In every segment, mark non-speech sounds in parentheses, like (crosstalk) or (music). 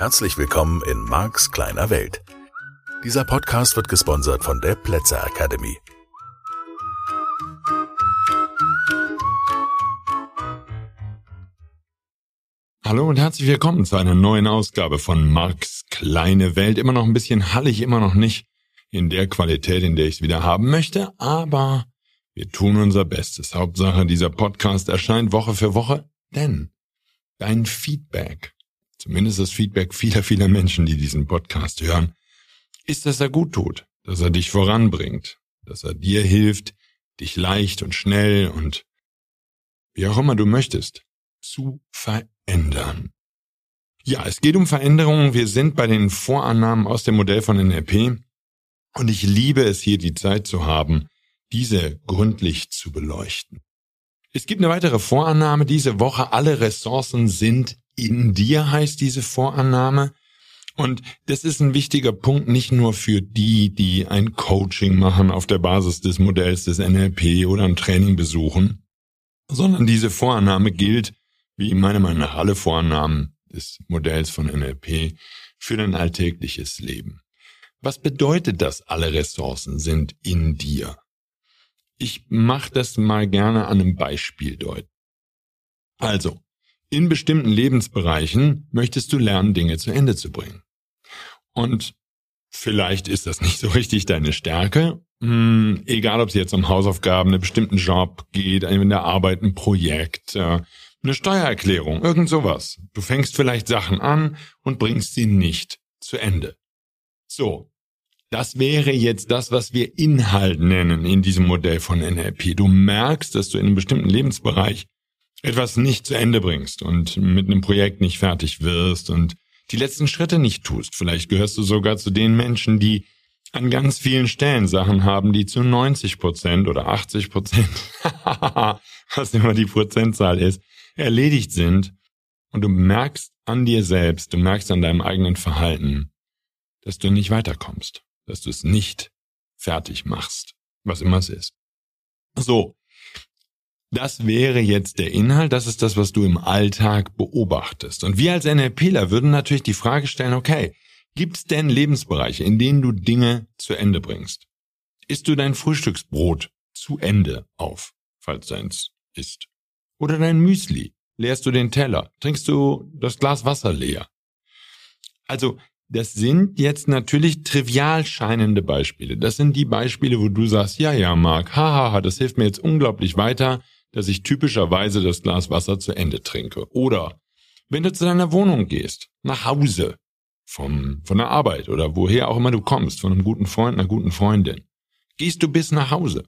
Herzlich willkommen in Marks kleiner Welt. Dieser Podcast wird gesponsert von der Plätzer Academy. Hallo und herzlich willkommen zu einer neuen Ausgabe von Marks kleine Welt. Immer noch ein bisschen hallig, immer noch nicht in der Qualität, in der ich es wieder haben möchte, aber wir tun unser Bestes. Hauptsache, dieser Podcast erscheint Woche für Woche, denn dein Feedback zumindest das Feedback vieler, vieler Menschen, die diesen Podcast hören, ist, dass er gut tut, dass er dich voranbringt, dass er dir hilft, dich leicht und schnell und wie auch immer du möchtest, zu verändern. Ja, es geht um Veränderungen. Wir sind bei den Vorannahmen aus dem Modell von NLP und ich liebe es hier die Zeit zu haben, diese gründlich zu beleuchten. Es gibt eine weitere Vorannahme diese Woche. Alle Ressourcen sind in dir heißt diese Vorannahme. Und das ist ein wichtiger Punkt, nicht nur für die, die ein Coaching machen auf der Basis des Modells des NLP oder ein Training besuchen, sondern diese Vorannahme gilt, wie meiner Meinung nach alle Vorannahmen des Modells von NLP, für dein alltägliches Leben. Was bedeutet das, alle Ressourcen sind in dir? Ich mache das mal gerne an einem Beispiel deuten. Also, in bestimmten Lebensbereichen möchtest du lernen, Dinge zu Ende zu bringen. Und vielleicht ist das nicht so richtig deine Stärke. Hm, egal, ob es jetzt um Hausaufgaben, einen bestimmten Job geht, in der Arbeit, ein Projekt, äh, eine Steuererklärung, irgend sowas. Du fängst vielleicht Sachen an und bringst sie nicht zu Ende. So. Das wäre jetzt das, was wir Inhalt nennen in diesem Modell von NLP. Du merkst, dass du in einem bestimmten Lebensbereich etwas nicht zu Ende bringst und mit einem Projekt nicht fertig wirst und die letzten Schritte nicht tust. Vielleicht gehörst du sogar zu den Menschen, die an ganz vielen Stellen Sachen haben, die zu 90 Prozent oder 80 Prozent, (laughs) was immer die Prozentzahl ist, erledigt sind. Und du merkst an dir selbst, du merkst an deinem eigenen Verhalten, dass du nicht weiterkommst, dass du es nicht fertig machst, was immer es ist. So, das wäre jetzt der Inhalt, das ist das, was du im Alltag beobachtest. Und wir als NLPler würden natürlich die Frage stellen, okay, gibt es denn Lebensbereiche, in denen du Dinge zu Ende bringst? Isst du dein Frühstücksbrot zu Ende auf, falls deins ist? Oder dein Müsli? Leerst du den Teller? Trinkst du das Glas Wasser leer? Also, das sind jetzt natürlich trivial scheinende Beispiele. Das sind die Beispiele, wo du sagst, ja, ja, Marc, haha, das hilft mir jetzt unglaublich weiter dass ich typischerweise das Glas Wasser zu Ende trinke. Oder wenn du zu deiner Wohnung gehst, nach Hause, vom, von der Arbeit oder woher auch immer du kommst, von einem guten Freund, einer guten Freundin, gehst du bis nach Hause.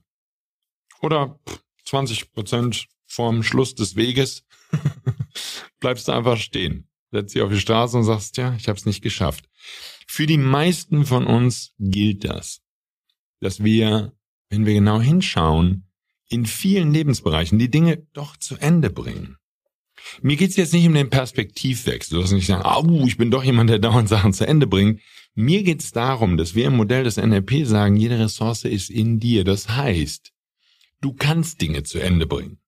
Oder 20 Prozent vorm Schluss des Weges (laughs) bleibst du einfach stehen. Setzt dich auf die Straße und sagst, ja, ich habe es nicht geschafft. Für die meisten von uns gilt das, dass wir, wenn wir genau hinschauen, in vielen Lebensbereichen die Dinge doch zu Ende bringen. Mir geht's jetzt nicht um den Perspektivwechsel, dass nicht sagen, au, ich bin doch jemand, der dauernd (laughs) Sachen zu Ende bringt. Mir geht's darum, dass wir im Modell des NLP sagen, jede Ressource ist in dir. Das heißt, du kannst Dinge zu Ende bringen.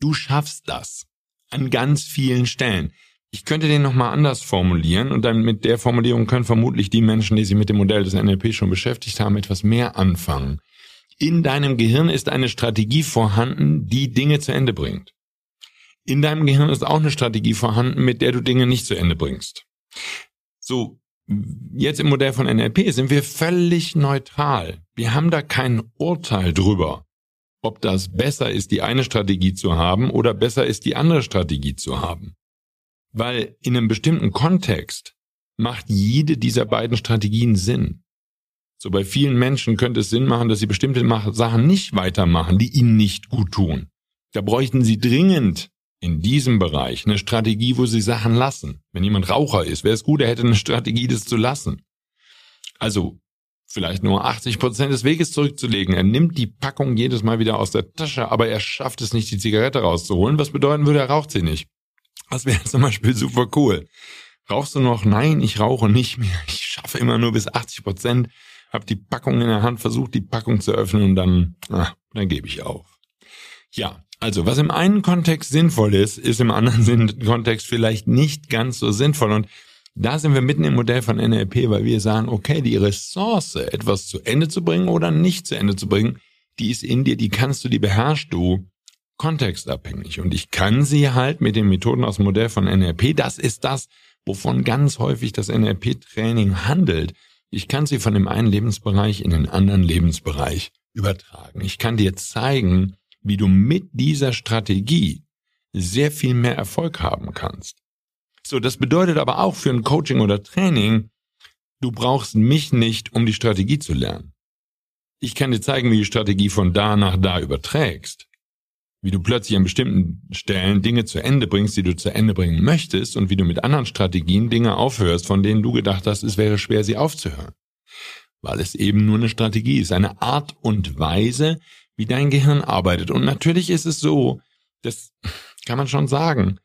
Du schaffst das. An ganz vielen Stellen. Ich könnte den nochmal anders formulieren und dann mit der Formulierung können vermutlich die Menschen, die sich mit dem Modell des NLP schon beschäftigt haben, etwas mehr anfangen in deinem Gehirn ist eine Strategie vorhanden, die Dinge zu Ende bringt. In deinem Gehirn ist auch eine Strategie vorhanden, mit der du Dinge nicht zu Ende bringst. So, jetzt im Modell von NLP sind wir völlig neutral. Wir haben da kein Urteil drüber, ob das besser ist, die eine Strategie zu haben oder besser ist, die andere Strategie zu haben. Weil in einem bestimmten Kontext macht jede dieser beiden Strategien Sinn. So bei vielen Menschen könnte es Sinn machen, dass sie bestimmte Sachen nicht weitermachen, die ihnen nicht gut tun. Da bräuchten sie dringend in diesem Bereich eine Strategie, wo sie Sachen lassen. Wenn jemand Raucher ist, wäre es gut, er hätte eine Strategie, das zu lassen. Also vielleicht nur 80 Prozent des Weges zurückzulegen. Er nimmt die Packung jedes Mal wieder aus der Tasche, aber er schafft es nicht, die Zigarette rauszuholen, was bedeuten würde, er raucht sie nicht. Das wäre zum Beispiel super cool. Rauchst du noch? Nein, ich rauche nicht mehr. Ich schaffe immer nur bis 80 Prozent hab die Packung in der Hand, versucht die Packung zu öffnen und dann, ah, dann gebe ich auf. Ja, also was im einen Kontext sinnvoll ist, ist im anderen (laughs) Kontext vielleicht nicht ganz so sinnvoll. Und da sind wir mitten im Modell von NLP, weil wir sagen, okay, die Ressource, etwas zu Ende zu bringen oder nicht zu Ende zu bringen, die ist in dir, die kannst du, die beherrschst du kontextabhängig. Und ich kann sie halt mit den Methoden aus dem Modell von NLP, das ist das, wovon ganz häufig das NLP-Training handelt. Ich kann sie von dem einen Lebensbereich in den anderen Lebensbereich übertragen. Ich kann dir zeigen, wie du mit dieser Strategie sehr viel mehr Erfolg haben kannst. So, das bedeutet aber auch für ein Coaching oder Training, du brauchst mich nicht, um die Strategie zu lernen. Ich kann dir zeigen, wie du die Strategie von da nach da überträgst. Wie du plötzlich an bestimmten Stellen Dinge zu Ende bringst, die du zu Ende bringen möchtest und wie du mit anderen Strategien Dinge aufhörst, von denen du gedacht hast, es wäre schwer, sie aufzuhören. Weil es eben nur eine Strategie ist, eine Art und Weise, wie dein Gehirn arbeitet. Und natürlich ist es so, das kann man schon sagen,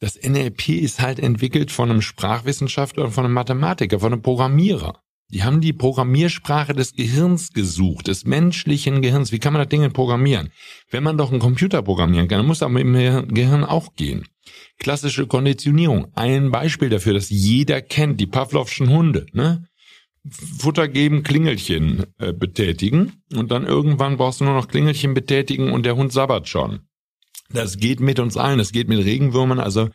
das NLP ist halt entwickelt von einem Sprachwissenschaftler von einem Mathematiker, von einem Programmierer. Die haben die Programmiersprache des Gehirns gesucht, des menschlichen Gehirns. Wie kann man das Ding programmieren? Wenn man doch einen Computer programmieren kann, dann muss das mit dem Gehirn auch gehen. Klassische Konditionierung. Ein Beispiel dafür, das jeder kennt, die Pavlovschen Hunde. Ne? Futter geben, Klingelchen äh, betätigen und dann irgendwann brauchst du nur noch Klingelchen betätigen und der Hund sabbert schon. Das geht mit uns allen, das geht mit Regenwürmern, also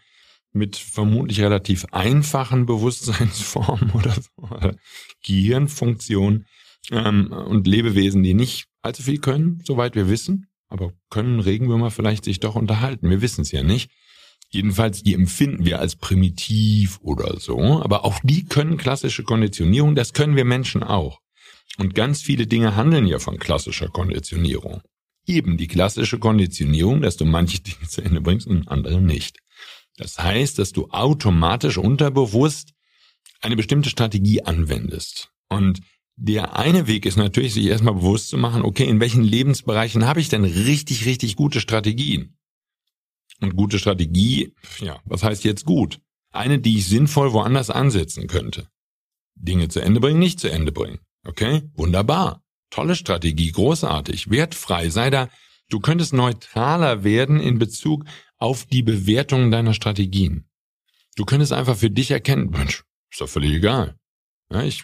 mit vermutlich relativ einfachen Bewusstseinsformen (laughs) oder so, oder Gehirnfunktionen ähm, und Lebewesen, die nicht allzu viel können, soweit wir wissen, aber können Regenwürmer vielleicht sich doch unterhalten? Wir wissen es ja nicht. Jedenfalls, die empfinden wir als primitiv oder so. Aber auch die können klassische Konditionierung, das können wir Menschen auch. Und ganz viele Dinge handeln ja von klassischer Konditionierung. Eben die klassische Konditionierung, dass du manche Dinge zu Ende bringst und andere nicht. Das heißt, dass du automatisch unterbewusst eine bestimmte Strategie anwendest. Und der eine Weg ist natürlich, sich erstmal bewusst zu machen, okay, in welchen Lebensbereichen habe ich denn richtig, richtig gute Strategien? Und gute Strategie, ja, was heißt jetzt gut? Eine, die ich sinnvoll woanders ansetzen könnte. Dinge zu Ende bringen, nicht zu Ende bringen. Okay? Wunderbar. Tolle Strategie, großartig, wertfrei, sei da. Du könntest neutraler werden in Bezug auf die Bewertung deiner Strategien. Du könntest einfach für dich erkennen, Mensch, ist doch völlig egal. Ja, ich,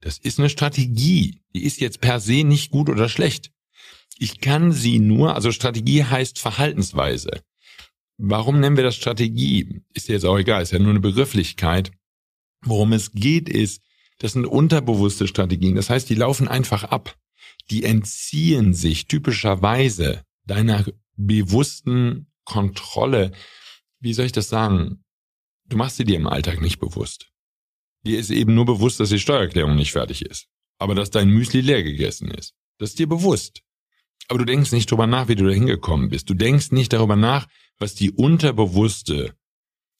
das ist eine Strategie. Die ist jetzt per se nicht gut oder schlecht. Ich kann sie nur, also Strategie heißt Verhaltensweise. Warum nennen wir das Strategie? Ist jetzt auch egal, ist ja nur eine Begrifflichkeit. Worum es geht ist, das sind unterbewusste Strategien. Das heißt, die laufen einfach ab. Die entziehen sich typischerweise deiner bewussten Kontrolle. Wie soll ich das sagen? Du machst sie dir im Alltag nicht bewusst. Dir ist eben nur bewusst, dass die Steuererklärung nicht fertig ist. Aber dass dein Müsli leer gegessen ist. Das ist dir bewusst. Aber du denkst nicht darüber nach, wie du da hingekommen bist. Du denkst nicht darüber nach, was die unterbewusste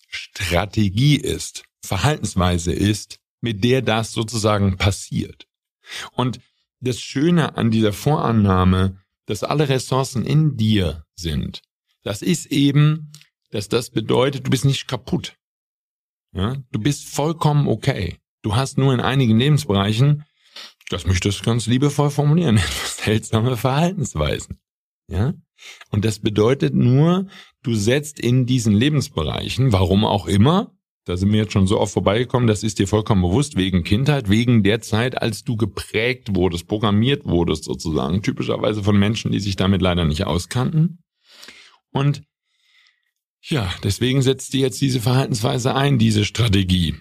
Strategie ist, Verhaltensweise ist, mit der das sozusagen passiert. Und das Schöne an dieser Vorannahme, dass alle Ressourcen in dir sind, das ist eben, dass das bedeutet, du bist nicht kaputt. Ja? Du bist vollkommen okay. Du hast nur in einigen Lebensbereichen, das möchte ich ganz liebevoll formulieren, (laughs) seltsame Verhaltensweisen. Ja? Und das bedeutet nur, du setzt in diesen Lebensbereichen, warum auch immer, da sind wir jetzt schon so oft vorbeigekommen, das ist dir vollkommen bewusst, wegen Kindheit, wegen der Zeit, als du geprägt wurdest, programmiert wurdest sozusagen, typischerweise von Menschen, die sich damit leider nicht auskannten. Und ja, deswegen setzt dir jetzt diese Verhaltensweise ein, diese Strategie.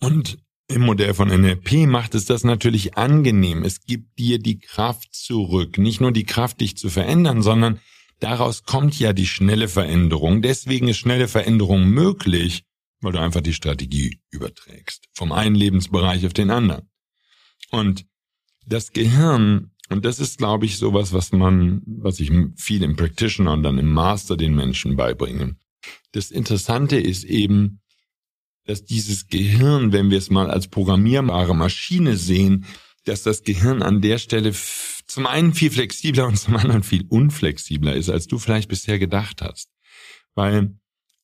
Und im Modell von NLP macht es das natürlich angenehm. Es gibt dir die Kraft zurück. Nicht nur die Kraft, dich zu verändern, sondern daraus kommt ja die schnelle Veränderung. Deswegen ist schnelle Veränderung möglich, weil du einfach die Strategie überträgst. Vom einen Lebensbereich auf den anderen. Und das Gehirn, und das ist, glaube ich, sowas, was man, was ich viel im Practitioner und dann im Master den Menschen beibringe. Das Interessante ist eben, dass dieses Gehirn, wenn wir es mal als programmierbare Maschine sehen, dass das Gehirn an der Stelle zum einen viel flexibler und (laughs) zum anderen viel unflexibler ist, als du vielleicht bisher gedacht hast. Weil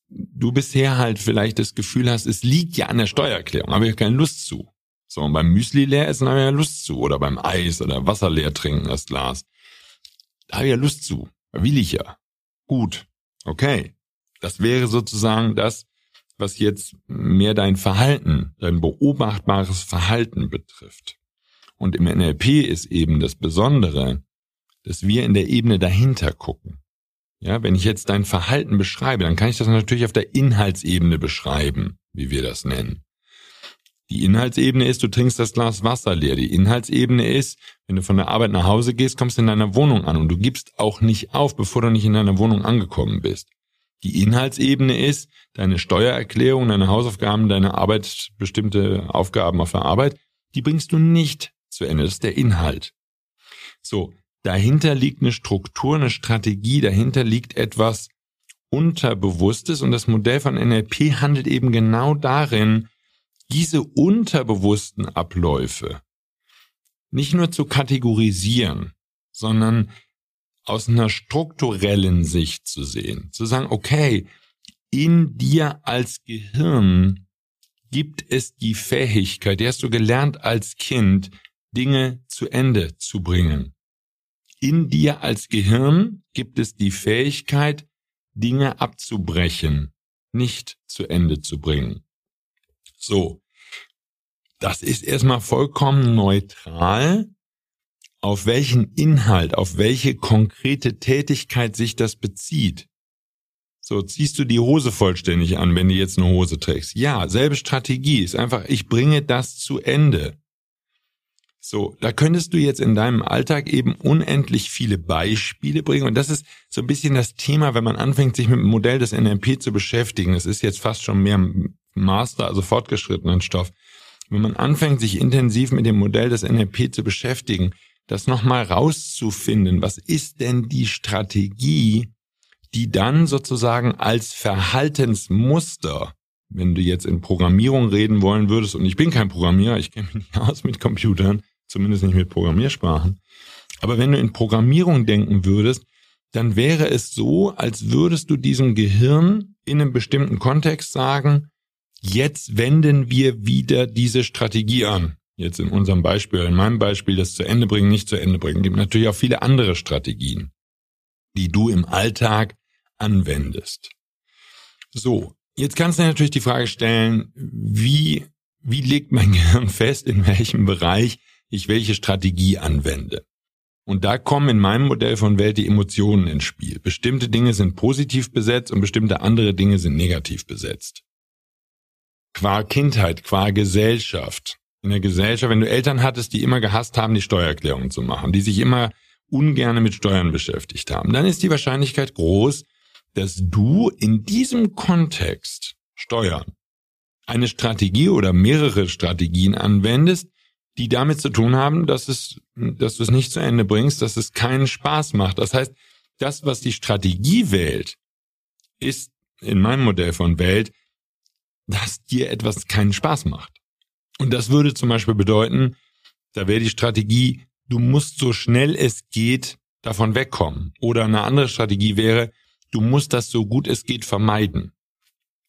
du bisher halt vielleicht das Gefühl hast, es liegt ja an der Steuererklärung, habe ich keine Lust zu. So, und beim Müsli leer essen habe ich ja Lust zu. Oder beim Eis oder Wasser leer trinken, das Glas. Da habe ich ja Lust zu. Will ich ja. Gut. Okay. Das wäre sozusagen das, was jetzt mehr dein Verhalten, dein beobachtbares Verhalten betrifft. Und im NLP ist eben das Besondere, dass wir in der Ebene dahinter gucken. Ja, wenn ich jetzt dein Verhalten beschreibe, dann kann ich das natürlich auf der Inhaltsebene beschreiben, wie wir das nennen. Die Inhaltsebene ist, du trinkst das Glas Wasser leer. Die Inhaltsebene ist, wenn du von der Arbeit nach Hause gehst, kommst du in deiner Wohnung an und du gibst auch nicht auf, bevor du nicht in deiner Wohnung angekommen bist. Die Inhaltsebene ist deine Steuererklärung, deine Hausaufgaben, deine Arbeit, bestimmte Aufgaben auf der Arbeit, die bringst du nicht zu Ende. Das ist der Inhalt. So, dahinter liegt eine Struktur, eine Strategie, dahinter liegt etwas Unterbewusstes und das Modell von NLP handelt eben genau darin, diese unterbewussten Abläufe nicht nur zu kategorisieren, sondern aus einer strukturellen Sicht zu sehen. Zu sagen, okay, in dir als Gehirn gibt es die Fähigkeit, die hast du gelernt als Kind, Dinge zu Ende zu bringen. In dir als Gehirn gibt es die Fähigkeit, Dinge abzubrechen, nicht zu Ende zu bringen. So. Das ist erstmal vollkommen neutral, auf welchen Inhalt, auf welche konkrete Tätigkeit sich das bezieht. So, ziehst du die Hose vollständig an, wenn du jetzt eine Hose trägst? Ja, selbe Strategie ist einfach, ich bringe das zu Ende. So, da könntest du jetzt in deinem Alltag eben unendlich viele Beispiele bringen. Und das ist so ein bisschen das Thema, wenn man anfängt, sich mit dem Modell des NLP zu beschäftigen. Das ist jetzt fast schon mehr Master, also fortgeschrittenen Stoff. Wenn man anfängt, sich intensiv mit dem Modell des NLP zu beschäftigen, das nochmal rauszufinden, was ist denn die Strategie, die dann sozusagen als Verhaltensmuster, wenn du jetzt in Programmierung reden wollen würdest, und ich bin kein Programmierer, ich kenne mich nicht aus mit Computern, zumindest nicht mit Programmiersprachen, aber wenn du in Programmierung denken würdest, dann wäre es so, als würdest du diesem Gehirn in einem bestimmten Kontext sagen, jetzt wenden wir wieder diese Strategie an. Jetzt in unserem Beispiel, in meinem Beispiel, das zu Ende bringen, nicht zu Ende bringen, gibt natürlich auch viele andere Strategien, die du im Alltag anwendest. So, jetzt kannst du natürlich die Frage stellen, wie, wie legt mein (laughs) Gehirn fest, in welchem Bereich ich welche Strategie anwende? Und da kommen in meinem Modell von Welt die Emotionen ins Spiel. Bestimmte Dinge sind positiv besetzt und bestimmte andere Dinge sind negativ besetzt qua Kindheit, qua Gesellschaft. In der Gesellschaft, wenn du Eltern hattest, die immer gehasst haben, die Steuererklärung zu machen, die sich immer ungerne mit Steuern beschäftigt haben, dann ist die Wahrscheinlichkeit groß, dass du in diesem Kontext Steuern eine Strategie oder mehrere Strategien anwendest, die damit zu tun haben, dass es, dass du es nicht zu Ende bringst, dass es keinen Spaß macht. Das heißt, das, was die Strategie wählt, ist in meinem Modell von Welt dass dir etwas keinen Spaß macht. Und das würde zum Beispiel bedeuten, da wäre die Strategie, du musst so schnell es geht davon wegkommen. Oder eine andere Strategie wäre, du musst das so gut es geht vermeiden.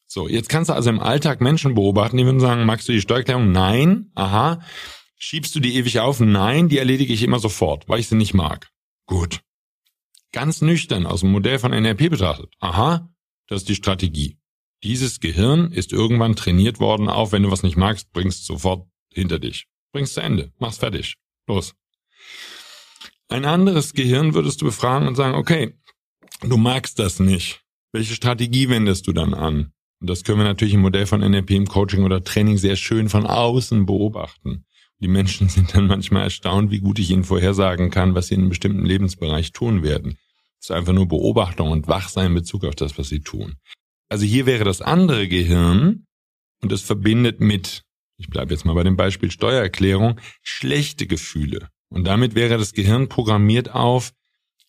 So, jetzt kannst du also im Alltag Menschen beobachten, die würden sagen, magst du die Steuererklärung? Nein. Aha. Schiebst du die ewig auf? Nein, die erledige ich immer sofort, weil ich sie nicht mag. Gut. Ganz nüchtern aus dem Modell von NRP betrachtet. Aha, das ist die Strategie. Dieses Gehirn ist irgendwann trainiert worden auf, wenn du was nicht magst, bringst sofort hinter dich. Bringst zu Ende. Mach's fertig. Los. Ein anderes Gehirn würdest du befragen und sagen, okay, du magst das nicht. Welche Strategie wendest du dann an? Und das können wir natürlich im Modell von NLP im Coaching oder Training sehr schön von außen beobachten. Die Menschen (laughs) sind dann manchmal erstaunt, wie gut ich ihnen vorhersagen kann, was sie in einem bestimmten Lebensbereich tun werden. Es ist einfach nur Beobachtung und Wachsein in Bezug auf das, was sie tun. Also hier wäre das andere Gehirn und das verbindet mit, ich bleibe jetzt mal bei dem Beispiel Steuererklärung, schlechte Gefühle. Und damit wäre das Gehirn programmiert auf,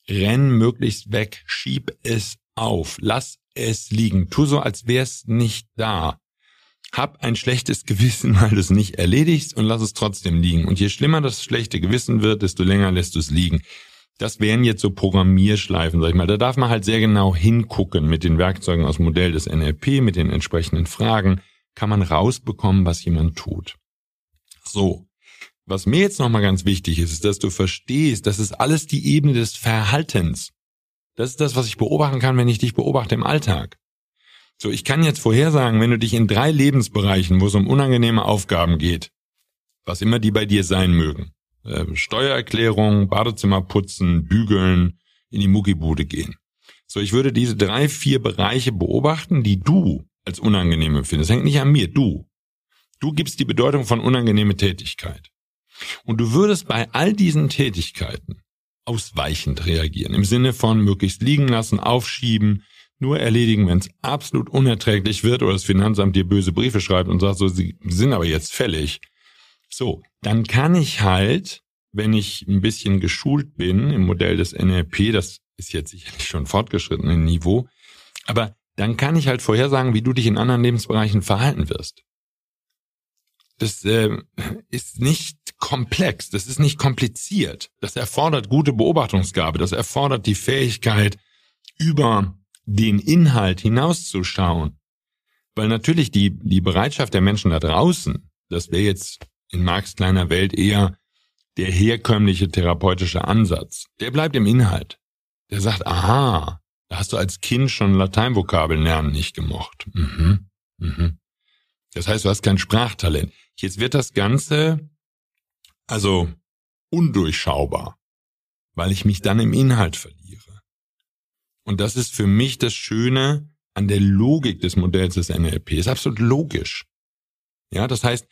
renn möglichst weg, schieb es auf, lass es liegen, tu so, als wär's nicht da. Hab ein schlechtes Gewissen, (laughs) weil du es nicht erledigst und lass es trotzdem liegen. Und je schlimmer das schlechte Gewissen wird, desto länger lässt du es liegen das wären jetzt so Programmierschleifen, sag ich mal. Da darf man halt sehr genau hingucken mit den Werkzeugen aus dem Modell des NLP, mit den entsprechenden Fragen, kann man rausbekommen, was jemand tut. So. Was mir jetzt nochmal ganz wichtig ist, ist, dass du verstehst, das ist alles die Ebene des Verhaltens. Das ist das, was ich beobachten kann, wenn ich dich beobachte im Alltag. So, ich kann jetzt vorhersagen, wenn du dich in drei Lebensbereichen, wo es um unangenehme Aufgaben geht, was immer die bei dir sein mögen, äh, Steuererklärung, Badezimmer putzen, bügeln, in die Muckibude gehen. So, ich würde diese drei, vier Bereiche beobachten, die du als unangenehm empfindest. Das hängt nicht an mir, du. Du gibst die Bedeutung von unangenehme Tätigkeit. Und du würdest bei all diesen Tätigkeiten ausweichend reagieren. Im Sinne von möglichst liegen lassen, aufschieben, nur erledigen, wenn es absolut unerträglich wird oder das Finanzamt dir böse Briefe schreibt und sagt, so, sie sind aber jetzt fällig. So, dann kann ich halt, wenn ich ein bisschen geschult bin im Modell des NLP, das ist jetzt sicherlich schon fortgeschritten im Niveau, aber dann kann ich halt vorhersagen, wie du dich in anderen Lebensbereichen verhalten wirst. Das äh, ist nicht komplex, das ist nicht kompliziert. Das erfordert gute Beobachtungsgabe, das erfordert die Fähigkeit, über den Inhalt hinauszuschauen. Weil natürlich die, die Bereitschaft der Menschen da draußen, das wäre jetzt in Marx kleiner Welt eher der herkömmliche therapeutische Ansatz, der bleibt im Inhalt. Der sagt, aha, da hast du als Kind schon Lateinvokabeln lernen nicht gemocht. Mhm, mhm. Das heißt, du hast kein Sprachtalent. Jetzt wird das Ganze also undurchschaubar, weil ich mich dann im Inhalt verliere. Und das ist für mich das Schöne an der Logik des Modells des NLP. Ist absolut logisch. Ja, das heißt,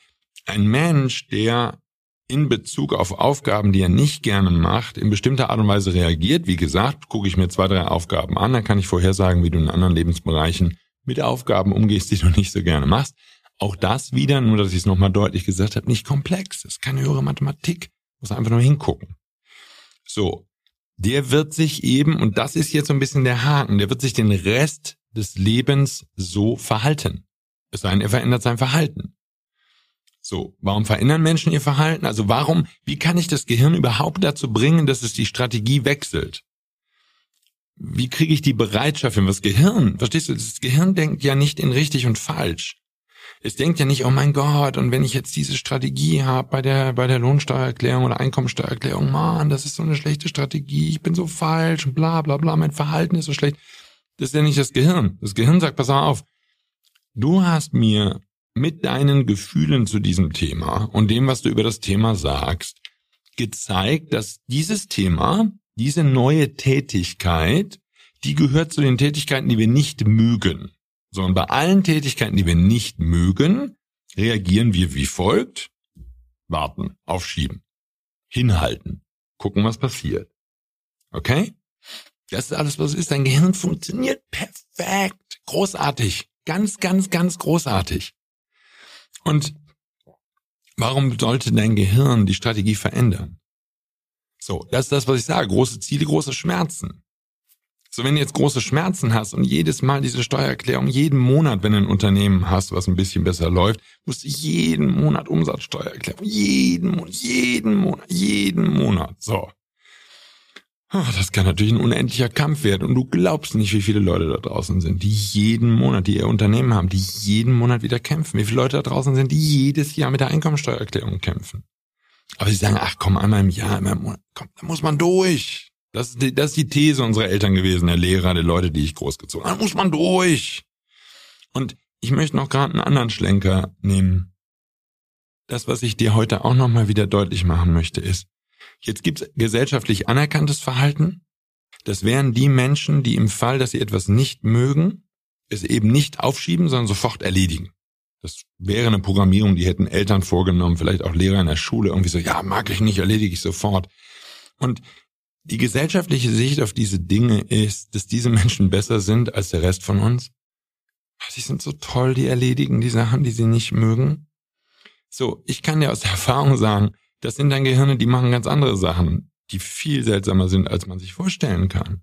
ein Mensch, der in Bezug auf Aufgaben, die er nicht gerne macht, in bestimmter Art und Weise reagiert. Wie gesagt, gucke ich mir zwei, drei Aufgaben an, dann kann ich vorhersagen, wie du in anderen Lebensbereichen mit Aufgaben umgehst, die du nicht so gerne machst. Auch das wieder, nur dass ich es nochmal deutlich gesagt habe, nicht komplex. Das ist keine höhere Mathematik. Muss einfach nur hingucken. So. Der wird sich eben, und das ist jetzt so ein bisschen der Haken, der wird sich den Rest des Lebens so verhalten. Es sei denn, er verändert sein Verhalten. So, warum verändern Menschen ihr Verhalten? Also warum, wie kann ich das Gehirn überhaupt dazu bringen, dass es die Strategie wechselt? Wie kriege ich die Bereitschaft für das Gehirn? Verstehst du, das Gehirn denkt ja nicht in richtig und falsch. Es denkt ja nicht, oh mein Gott, und wenn ich jetzt diese Strategie habe bei der, bei der Lohnsteuererklärung oder Einkommensteuererklärung, man, das ist so eine schlechte Strategie, ich bin so falsch und bla bla bla, mein Verhalten ist so schlecht. Das ist ja nicht das Gehirn. Das Gehirn sagt, pass auf, du hast mir mit deinen Gefühlen zu diesem Thema und dem, was du über das Thema sagst, gezeigt, dass dieses Thema, diese neue Tätigkeit, die gehört zu den Tätigkeiten, die wir nicht mögen sondern bei allen Tätigkeiten, die wir nicht mögen, reagieren wir wie folgt. Warten, aufschieben, hinhalten, gucken, was passiert. Okay? Das ist alles, was ist. Dein Gehirn funktioniert perfekt, großartig, ganz, ganz, ganz großartig. Und warum sollte dein Gehirn die Strategie verändern? So, das ist das, was ich sage. Große Ziele, große Schmerzen. So, wenn du jetzt große Schmerzen hast und jedes Mal diese Steuererklärung, jeden Monat, wenn du ein Unternehmen hast, was ein bisschen besser läuft, musst du jeden Monat Umsatzsteuererklärung, jeden Monat, jeden Monat, jeden Monat. So. Oh, das kann natürlich ein unendlicher Kampf werden und du glaubst nicht, wie viele Leute da draußen sind, die jeden Monat, die ihr Unternehmen haben, die jeden Monat wieder kämpfen. Wie viele Leute da draußen sind, die jedes Jahr mit der Einkommensteuererklärung kämpfen. Aber sie sagen, ach komm, einmal im Jahr, einmal im Monat, komm, da muss man durch. Das ist, die, das ist die These unserer Eltern gewesen, der Lehrer, der Leute, die ich großgezogen habe. Da muss man durch. Und ich möchte noch gerade einen anderen Schlenker nehmen. Das, was ich dir heute auch nochmal wieder deutlich machen möchte, ist, jetzt gibt's gesellschaftlich anerkanntes Verhalten. Das wären die Menschen, die im Fall, dass sie etwas nicht mögen, es eben nicht aufschieben, sondern sofort erledigen. Das wäre eine Programmierung, die hätten Eltern vorgenommen, vielleicht auch Lehrer in der Schule, irgendwie so, ja, mag ich nicht, erledige ich sofort. Und die gesellschaftliche Sicht auf diese Dinge ist, dass diese Menschen besser sind als der Rest von uns. Sie sind so toll, die erledigen die Sachen, die sie nicht mögen. So, ich kann dir aus (laughs) Erfahrung sagen, das sind dann Gehirne, die machen ganz andere Sachen, die viel seltsamer sind, als man sich vorstellen kann.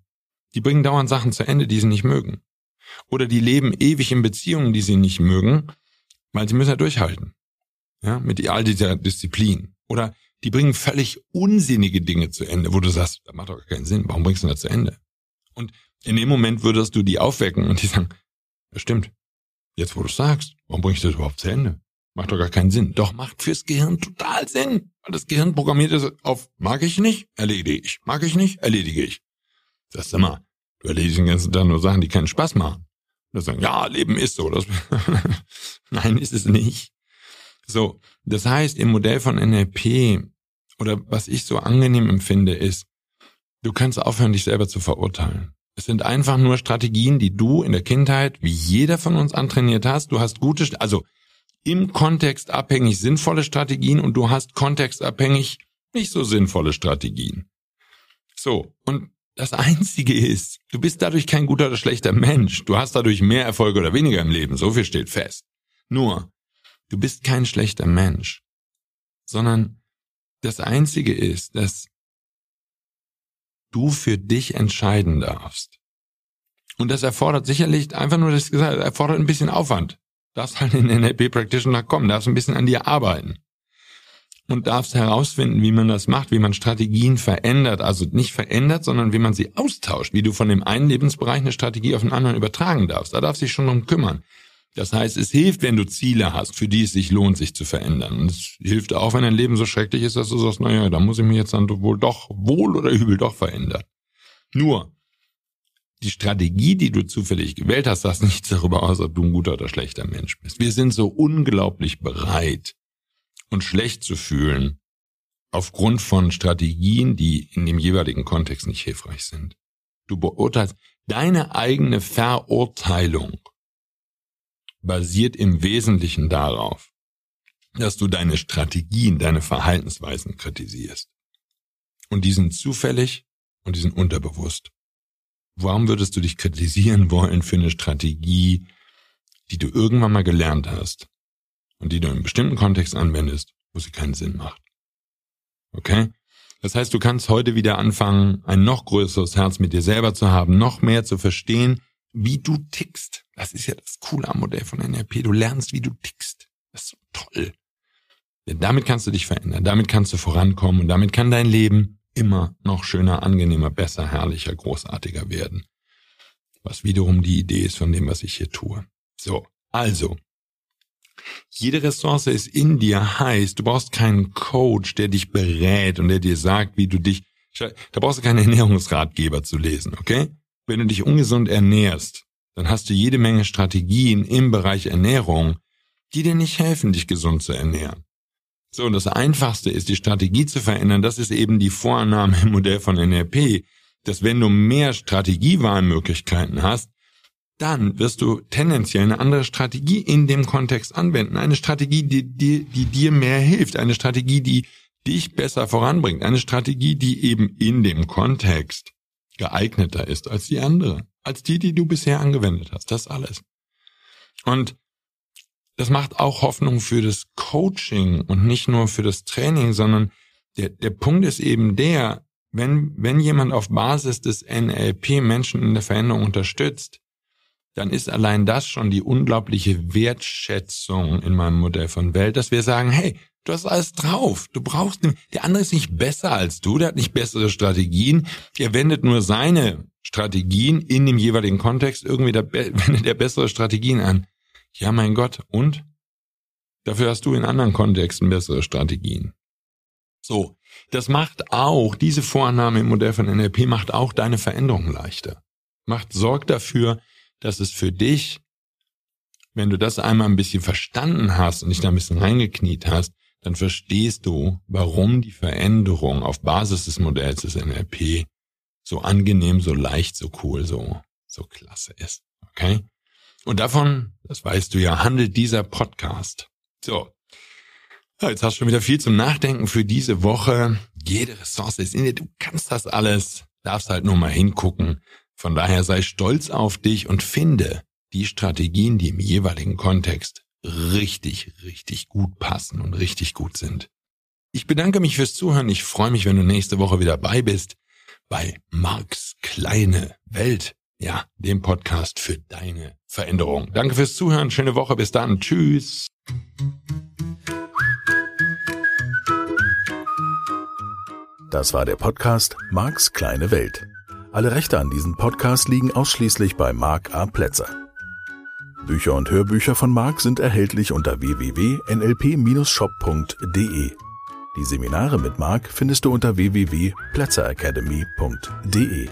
Die bringen dauernd Sachen zu Ende, die sie nicht mögen. Oder die leben ewig in Beziehungen, die sie nicht mögen, weil sie müssen ja durchhalten. Ja, mit all dieser Disziplin. Oder die bringen völlig unsinnige Dinge zu Ende, wo du sagst, das macht doch keinen Sinn, warum bringst du das zu Ende? Und in dem Moment würdest du die aufwecken und die sagen, das stimmt. Jetzt, wo du sagst, warum bringst du das überhaupt zu Ende? Macht doch gar keinen Sinn. Doch macht fürs Gehirn total Sinn. Weil das Gehirn programmiert ist auf, mag ich nicht, erledige ich. Mag ich nicht, erledige ich. Sagst du mal, du erledigst den ganzen Tag nur Sachen, die keinen Spaß machen. Und sagen, ja, Leben ist so. (laughs) Nein, ist es nicht. So, das heißt, im Modell von NLP oder was ich so angenehm empfinde, ist, du kannst aufhören, dich selber zu verurteilen. Es sind einfach nur Strategien, die du in der Kindheit, wie jeder von uns antrainiert hast. Du hast gute, also im Kontext abhängig sinnvolle Strategien und du hast kontextabhängig nicht so sinnvolle Strategien. So, und das Einzige ist, du bist dadurch kein guter oder schlechter Mensch. Du hast dadurch mehr Erfolg oder weniger im Leben. So viel steht fest. Nur, du bist kein schlechter Mensch, sondern das Einzige ist, dass du für dich entscheiden darfst. Und das erfordert sicherlich einfach nur, ich gesagt erfordert ein bisschen Aufwand. Darfst halt in den NLP Practitioner kommen, darfst ein bisschen an dir arbeiten. Und darfst herausfinden, wie man das macht, wie man Strategien verändert. Also nicht verändert, sondern wie man sie austauscht, wie du von dem einen Lebensbereich eine Strategie auf den anderen übertragen darfst. Da darfst du dich schon drum kümmern. Das heißt, es hilft, wenn du Ziele hast, für die es sich lohnt, sich zu verändern. Und es hilft auch, wenn dein Leben so schrecklich ist, dass du sagst, naja, da muss ich mich jetzt dann wohl doch, wohl oder übel doch verändern. Nur, die Strategie, die du zufällig gewählt hast, sagt nichts darüber aus, ob du ein guter oder schlechter Mensch bist. Wir sind so unglaublich bereit, uns schlecht zu fühlen, aufgrund von Strategien, die in dem jeweiligen Kontext nicht hilfreich sind. Du beurteilst deine eigene Verurteilung basiert im Wesentlichen darauf, dass du deine Strategien, deine Verhaltensweisen kritisierst. Und die sind zufällig und die sind unterbewusst. Warum würdest du dich kritisieren wollen für eine Strategie, die du irgendwann mal gelernt hast und die du in einem bestimmten Kontext anwendest, wo sie keinen Sinn macht? Okay? Das heißt, du kannst heute wieder anfangen, ein noch größeres Herz mit dir selber zu haben, noch mehr zu verstehen, wie du tickst. Das ist ja das Coole am Modell von NLP. Du lernst, wie du tickst. Das ist so toll. Denn damit kannst du dich verändern, damit kannst du vorankommen und damit kann dein Leben immer noch schöner, angenehmer, besser, herrlicher, großartiger werden. Was wiederum die Idee ist von dem, was ich hier tue. So, also. Jede Ressource ist in dir heißt, du brauchst keinen Coach, der dich berät und der dir sagt, wie du dich, da brauchst du keinen Ernährungsratgeber zu lesen, okay? Wenn du dich ungesund ernährst, dann hast du jede Menge Strategien im Bereich Ernährung, die dir nicht helfen, dich gesund zu ernähren. So, das Einfachste ist, die Strategie zu verändern. Das ist eben die Vorannahme im Modell von NLP, dass wenn du mehr Strategiewahlmöglichkeiten hast, dann wirst du tendenziell eine andere Strategie in dem Kontext anwenden. Eine Strategie, die, die, die dir mehr hilft. Eine Strategie, die dich besser voranbringt. Eine Strategie, die eben in dem Kontext geeigneter ist als die andere, als die, die du bisher angewendet hast. Das alles. Und das macht auch Hoffnung für das Coaching und nicht nur für das Training, sondern der, der Punkt ist eben der, wenn, wenn jemand auf Basis des NLP Menschen in der Veränderung unterstützt, dann ist allein das schon die unglaubliche Wertschätzung in meinem Modell von Welt, dass wir sagen, hey, Du hast alles drauf. Du brauchst, der andere ist nicht besser als du, der hat nicht bessere Strategien. Er wendet nur seine Strategien in dem jeweiligen Kontext irgendwie, der, (laughs) wendet er bessere Strategien an. Ja, mein Gott. Und? Dafür hast du in anderen Kontexten bessere Strategien. So. Das macht auch, diese Vorannahme im Modell von NLP macht auch deine Veränderung leichter. Macht, sorgt dafür, dass es für dich, wenn du das einmal ein bisschen verstanden hast und dich da ein bisschen reingekniet hast, dann verstehst du, warum die Veränderung auf Basis des Modells des NLP so angenehm, so leicht, so cool, so, so klasse ist. Okay? Und davon, das weißt du ja, handelt dieser Podcast. So. Ja, jetzt hast du schon wieder viel zum Nachdenken für diese Woche. Jede Ressource ist in dir. Du kannst das alles. Darfst halt nur mal hingucken. Von daher sei stolz auf dich und finde die Strategien, die im jeweiligen Kontext richtig, richtig gut passen und richtig gut sind. Ich bedanke mich fürs Zuhören. Ich freue mich, wenn du nächste Woche wieder bei bist bei Marks kleine Welt. Ja, dem Podcast für deine Veränderung. Danke fürs Zuhören. Schöne Woche. Bis dann. Tschüss. Das war der Podcast Marks kleine Welt. Alle Rechte an diesem Podcast liegen ausschließlich bei Mark A. Plätzer. Bücher und Hörbücher von Marc sind erhältlich unter www.nlp-shop.de. Die Seminare mit Marc findest du unter www.platzeracademy.de.